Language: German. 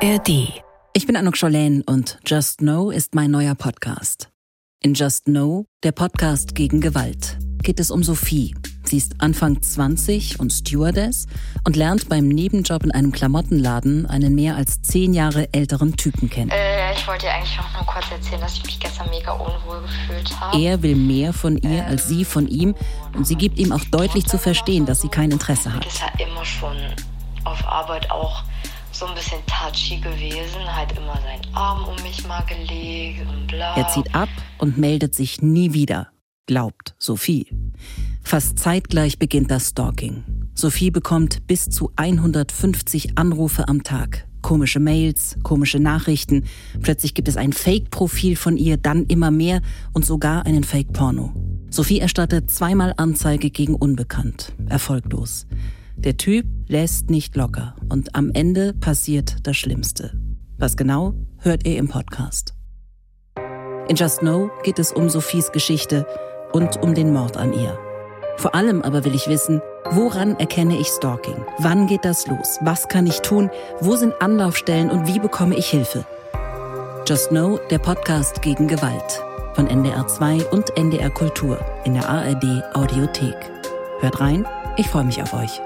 ARD. Ich bin Anuk Scholen und Just Know ist mein neuer Podcast. In Just Know, der Podcast gegen Gewalt, geht es um Sophie. Sie ist Anfang 20 und Stewardess und lernt beim Nebenjob in einem Klamottenladen einen mehr als zehn Jahre älteren Typen kennen. Äh, ich wollte dir eigentlich noch nur kurz erzählen, dass ich mich gestern mega unwohl gefühlt habe. Er will mehr von ihr als sie von ihm und sie gibt ihm auch deutlich zu verstehen, dass sie kein Interesse hat. Das ist halt immer schon auf Arbeit auch so ein bisschen touchy gewesen, halt immer seinen Arm um mich mal gelegt und bla. Er zieht ab und meldet sich nie wieder, glaubt Sophie. Fast zeitgleich beginnt das Stalking. Sophie bekommt bis zu 150 Anrufe am Tag. Komische Mails, komische Nachrichten. Plötzlich gibt es ein Fake-Profil von ihr, dann immer mehr und sogar einen Fake-Porno. Sophie erstattet zweimal Anzeige gegen Unbekannt. Erfolglos. Der Typ lässt nicht locker und am Ende passiert das Schlimmste. Was genau, hört ihr im Podcast. In Just Know geht es um Sophies Geschichte und um den Mord an ihr. Vor allem aber will ich wissen, woran erkenne ich Stalking? Wann geht das los? Was kann ich tun? Wo sind Anlaufstellen und wie bekomme ich Hilfe? Just Know, der Podcast gegen Gewalt von NDR 2 und NDR Kultur in der ARD Audiothek. Hört rein, ich freue mich auf euch.